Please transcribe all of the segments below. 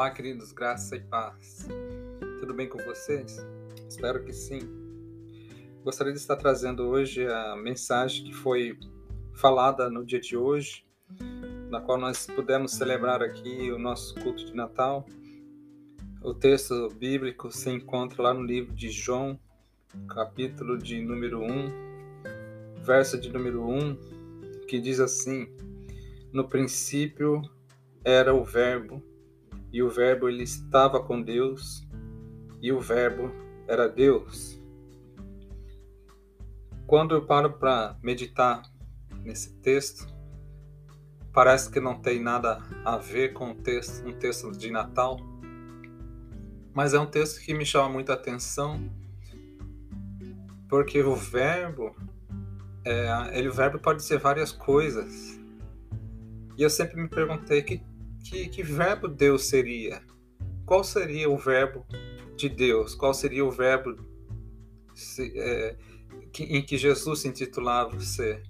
Olá, queridos, graça e paz. Tudo bem com vocês? Espero que sim. Gostaria de estar trazendo hoje a mensagem que foi falada no dia de hoje, na qual nós pudemos celebrar aqui o nosso culto de Natal. O texto bíblico se encontra lá no livro de João, capítulo de número 1, verso de número 1, que diz assim: No princípio era o Verbo, e o Verbo ele estava com Deus, e o Verbo era Deus. Quando eu paro para meditar nesse texto, parece que não tem nada a ver com um texto, um texto de Natal, mas é um texto que me chama muita atenção, porque o verbo, é, ele, o verbo pode ser várias coisas. E eu sempre me perguntei que que, que verbo Deus seria? Qual seria o verbo de Deus? Qual seria o verbo se, é, que, em que Jesus se intitulava ser?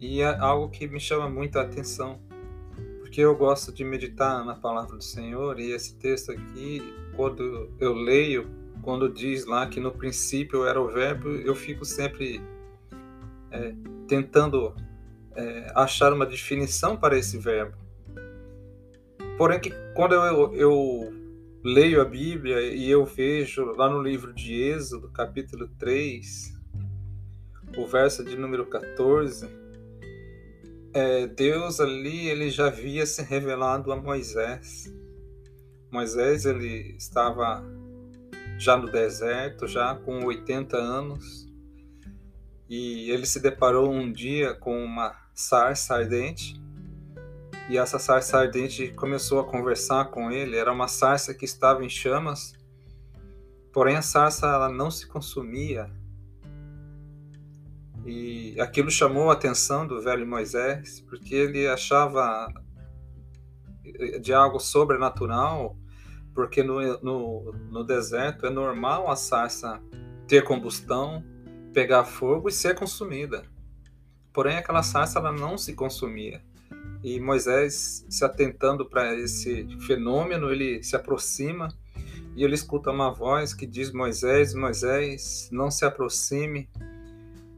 E é algo que me chama muito a atenção, porque eu gosto de meditar na palavra do Senhor e esse texto aqui, quando eu leio, quando diz lá que no princípio era o verbo, eu fico sempre é, tentando é, achar uma definição para esse verbo. Porém, que quando eu, eu leio a Bíblia e eu vejo lá no livro de Êxodo, capítulo 3, o verso de número 14, é, Deus ali ele já havia se revelado a Moisés. Moisés ele estava já no deserto, já com 80 anos, e ele se deparou um dia com uma sarça ardente e essa sarça ardente começou a conversar com ele. Era uma sarça que estava em chamas, porém a sarça ela não se consumia. E aquilo chamou a atenção do velho Moisés, porque ele achava de algo sobrenatural, porque no, no, no deserto é normal a sarça ter combustão, pegar fogo e ser consumida. Porém, aquela sarça ela não se consumia. E Moisés, se atentando para esse fenômeno, ele se aproxima e ele escuta uma voz que diz: Moisés, Moisés, não se aproxime,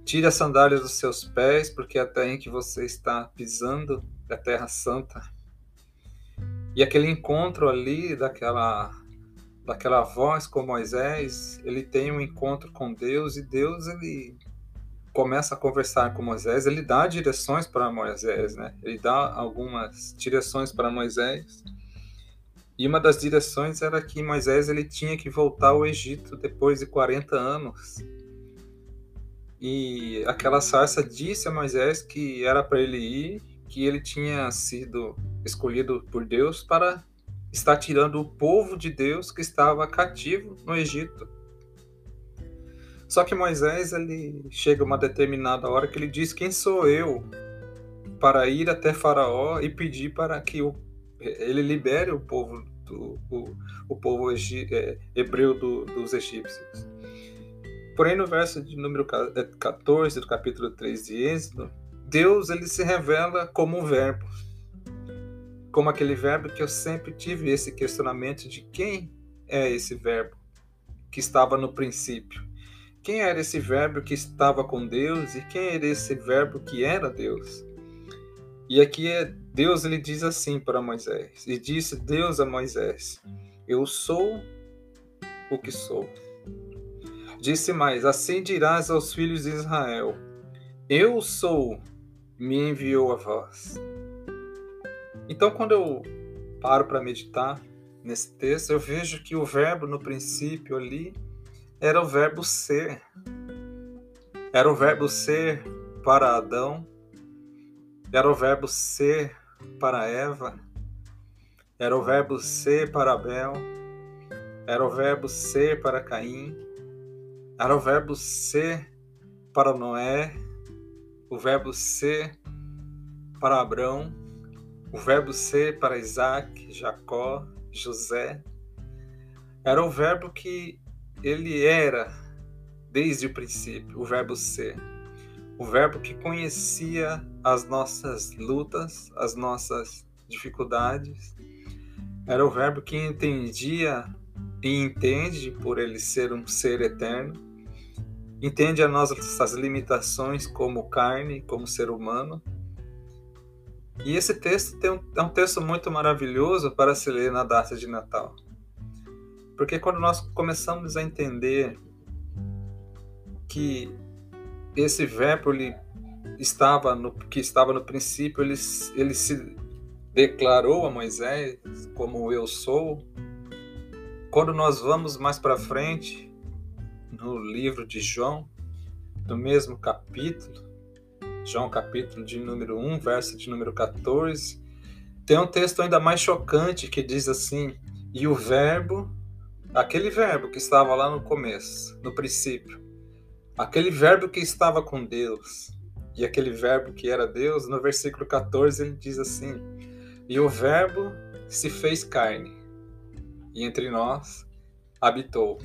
tire as sandálias dos seus pés, porque até em que você está pisando é terra santa. E aquele encontro ali daquela daquela voz com Moisés, ele tem um encontro com Deus e Deus ele começa a conversar com Moisés, ele dá direções para Moisés, né? Ele dá algumas direções para Moisés. E uma das direções era que Moisés ele tinha que voltar ao Egito depois de 40 anos. E aquela sarça disse a Moisés que era para ele ir, que ele tinha sido escolhido por Deus para estar tirando o povo de Deus que estava cativo no Egito. Só que Moisés ele chega uma determinada hora que ele diz: Quem sou eu para ir até Faraó e pedir para que o, ele libere o povo do, o, o povo é, hebreu do, dos egípcios? Porém, no verso de número 14 é, do capítulo 3 de Êxodo, Deus ele se revela como um verbo. Como aquele verbo que eu sempre tive esse questionamento de quem é esse verbo que estava no princípio. Quem era esse verbo que estava com Deus e quem era esse verbo que era Deus? E aqui é Deus ele diz assim para Moisés. E disse Deus a Moisés: Eu sou o que sou. Disse mais: Assim dirás aos filhos de Israel: Eu sou, me enviou a vós. Então, quando eu paro para meditar nesse texto, eu vejo que o verbo no princípio ali era o verbo ser. Era o verbo ser para Adão, era o verbo ser para Eva, era o verbo ser para Abel, era o verbo ser para Caim, era o verbo ser para Noé, o verbo ser para Abraão, o verbo ser para Isaac, Jacó, José. Era o verbo que ele era, desde o princípio, o Verbo ser. O Verbo que conhecia as nossas lutas, as nossas dificuldades. Era o Verbo que entendia e entende por ele ser um ser eterno, entende as nossas limitações como carne, como ser humano. E esse texto um, é um texto muito maravilhoso para se ler na data de Natal. Porque quando nós começamos a entender que esse verbo ele estava no que estava no princípio, ele, ele se declarou a Moisés como eu sou. Quando nós vamos mais para frente no livro de João, no mesmo capítulo, João capítulo de número 1, verso de número 14, tem um texto ainda mais chocante que diz assim: "E o verbo, aquele verbo que estava lá no começo, no princípio, aquele verbo que estava com Deus, e aquele verbo que era Deus, no versículo 14 ele diz assim: E o Verbo se fez carne, e entre nós habitou.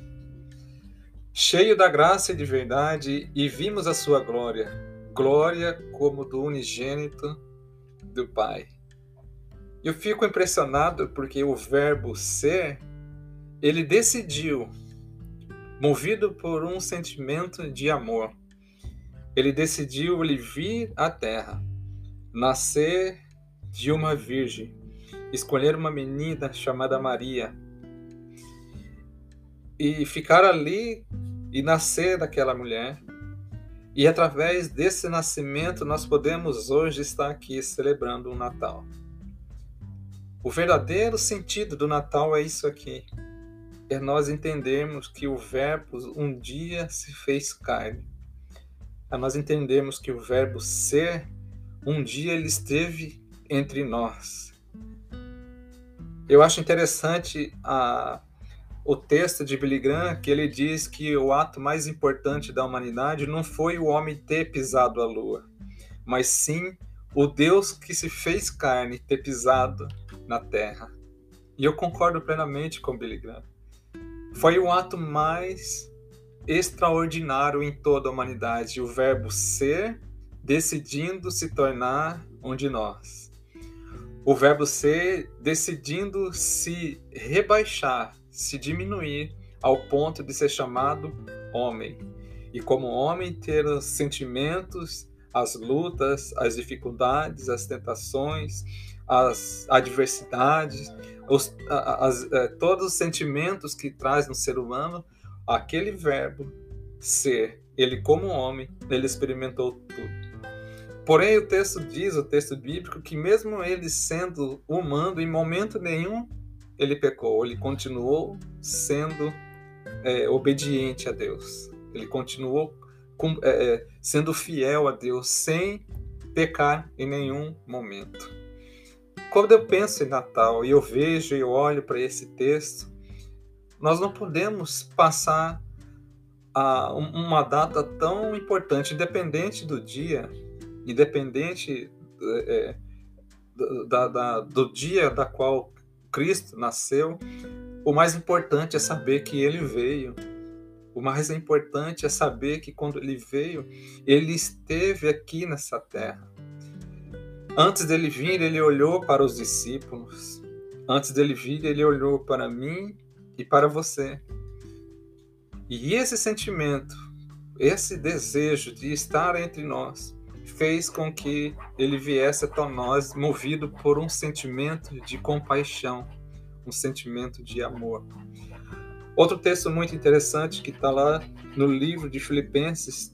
Cheio da graça e de verdade, e vimos a sua glória, glória como do unigênito do Pai. Eu fico impressionado porque o verbo ser, ele decidiu, movido por um sentimento de amor, ele decidiu ele vir à terra, nascer de uma virgem, escolher uma menina chamada Maria e ficar ali e nascer daquela mulher. E através desse nascimento nós podemos hoje estar aqui celebrando o um Natal. O verdadeiro sentido do Natal é isso aqui. É nós entendermos que o Verbo um dia se fez carne a nós entendemos que o Verbo ser, um dia ele esteve entre nós. Eu acho interessante a, o texto de Billy Graham, que ele diz que o ato mais importante da humanidade não foi o homem ter pisado a lua, mas sim o Deus que se fez carne ter pisado na terra. E eu concordo plenamente com Billy Graham. Foi o ato mais extraordinário em toda a humanidade, o Verbo ser decidindo se tornar um de nós. O Verbo ser decidindo se rebaixar, se diminuir ao ponto de ser chamado homem. E como homem ter os sentimentos, as lutas, as dificuldades, as tentações, as adversidades, os, as, eh, todos os sentimentos que traz no ser humano aquele verbo ser, ele como homem, ele experimentou tudo. Porém, o texto diz, o texto bíblico, que mesmo ele sendo humano, em momento nenhum ele pecou, ele continuou sendo é, obediente a Deus, ele continuou com, é, é sendo fiel a Deus, sem pecar em nenhum momento. Quando eu penso em Natal e eu vejo e olho para esse texto, nós não podemos passar a uma data tão importante, independente do dia, independente é, da, da, do dia da qual Cristo nasceu, o mais importante é saber que ele veio. O mais importante é saber que quando ele veio, ele esteve aqui nessa terra. Antes dele vir, ele olhou para os discípulos. Antes dele vir, ele olhou para mim e para você. E esse sentimento, esse desejo de estar entre nós, fez com que ele viesse até nós movido por um sentimento de compaixão, um sentimento de amor. Outro texto muito interessante que está lá no livro de Filipenses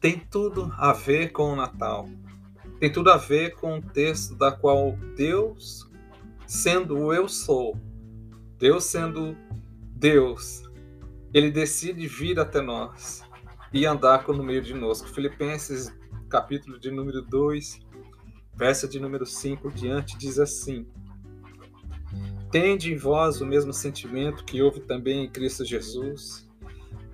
tem tudo a ver com o Natal. Tem tudo a ver com o texto da qual Deus, sendo o eu sou, Deus sendo Deus, ele decide vir até nós e andar no meio de nós. Filipenses, capítulo de número 2, verso de número 5 diante, diz assim: Tende em vós o mesmo sentimento que houve também em Cristo Jesus,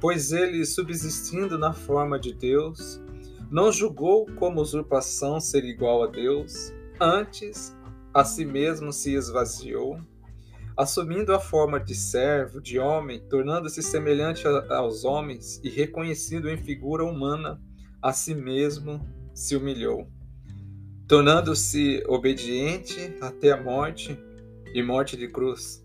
pois ele, subsistindo na forma de Deus, não julgou como usurpação ser igual a Deus, antes a si mesmo se esvaziou assumindo a forma de servo, de homem, tornando-se semelhante a, aos homens e reconhecido em figura humana, a si mesmo se humilhou, tornando-se obediente até a morte e morte de cruz.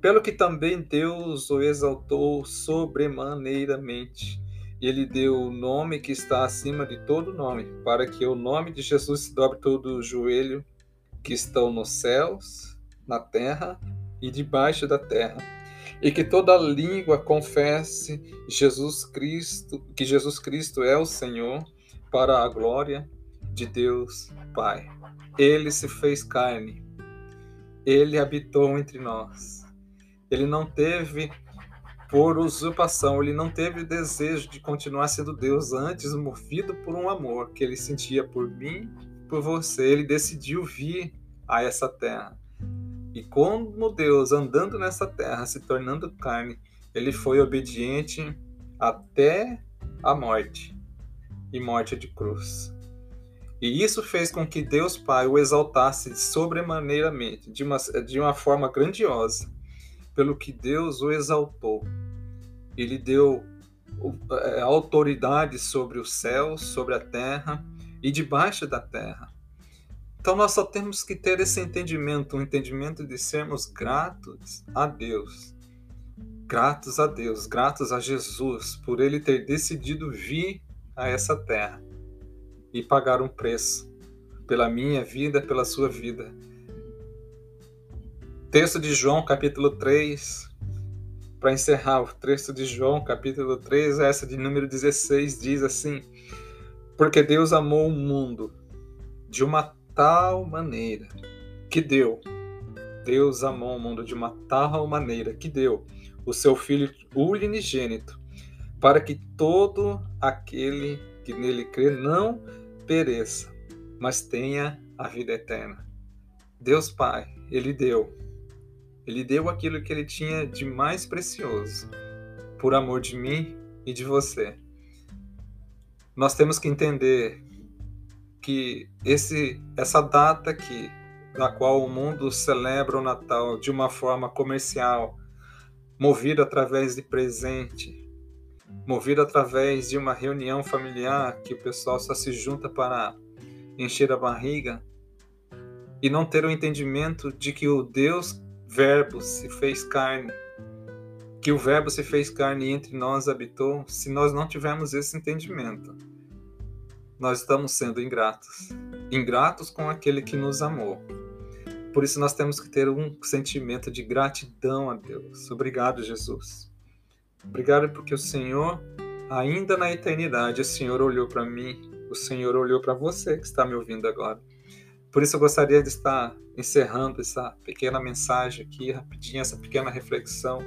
Pelo que também Deus o exaltou sobremaneiramente. Ele deu o nome que está acima de todo nome, para que o nome de Jesus se dobre todo o joelho que estão nos céus, na terra e debaixo da terra, e que toda língua confesse Jesus Cristo, que Jesus Cristo é o Senhor, para a glória de Deus Pai. Ele se fez carne. Ele habitou entre nós. Ele não teve por usurpação, ele não teve o desejo de continuar sendo Deus antes, movido por um amor que ele sentia por mim, por você. Ele decidiu vir a essa terra. E como Deus, andando nessa terra, se tornando carne, ele foi obediente até a morte e morte de cruz. E isso fez com que Deus Pai o exaltasse sobremaneiramente, de uma, de uma forma grandiosa, pelo que Deus o exaltou. Ele deu é, autoridade sobre os céus, sobre a terra e debaixo da terra. Então nós só temos que ter esse entendimento, um entendimento de sermos gratos a Deus. Gratos a Deus, gratos a Jesus por ele ter decidido vir a essa terra e pagar um preço pela minha vida, pela sua vida. Texto de João, capítulo 3. Para encerrar, o texto de João, capítulo 3, essa de número 16, diz assim: Porque Deus amou o mundo de uma tal maneira que deu. Deus amou o mundo de uma tal maneira que deu o seu Filho unigênito, para que todo aquele que nele crê não pereça, mas tenha a vida eterna. Deus Pai, Ele deu. Ele deu aquilo que Ele tinha de mais precioso, por amor de mim e de você. Nós temos que entender que esse, essa data aqui, na qual o mundo celebra o Natal de uma forma comercial, movido através de presente, movido através de uma reunião familiar que o pessoal só se junta para encher a barriga e não ter o entendimento de que o Deus Verbo se fez carne, que o Verbo se fez carne e entre nós habitou, se nós não tivermos esse entendimento nós estamos sendo ingratos. Ingratos com aquele que nos amou. Por isso nós temos que ter um sentimento de gratidão a Deus. Obrigado, Jesus. Obrigado porque o Senhor, ainda na eternidade, o Senhor olhou para mim, o Senhor olhou para você que está me ouvindo agora. Por isso eu gostaria de estar encerrando essa pequena mensagem aqui, rapidinho, essa pequena reflexão,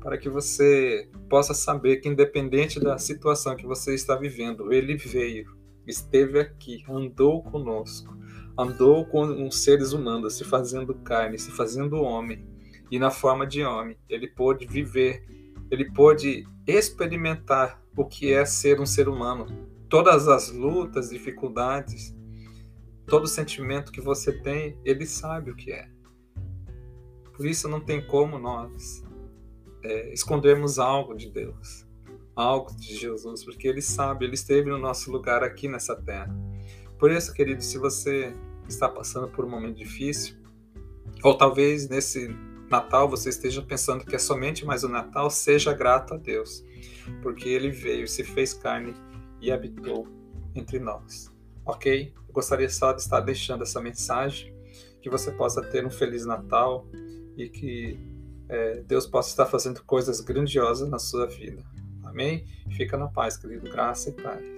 para que você possa saber que, independente da situação que você está vivendo, Ele veio esteve aqui, andou conosco, andou com os seres humanos, se fazendo carne, se fazendo homem, e na forma de homem, ele pôde viver, ele pôde experimentar o que é ser um ser humano. Todas as lutas, dificuldades, todo sentimento que você tem, ele sabe o que é. Por isso não tem como nós é, escondermos algo de Deus algo de Jesus, porque ele sabe, ele esteve no nosso lugar aqui nessa terra. Por isso, querido, se você está passando por um momento difícil, ou talvez nesse Natal você esteja pensando que é somente mais o Natal, seja grato a Deus, porque ele veio, se fez carne e habitou entre nós. Ok? Eu gostaria só de estar deixando essa mensagem, que você possa ter um Feliz Natal e que é, Deus possa estar fazendo coisas grandiosas na sua vida. Amém? Fica na paz, querido. Graça e paz.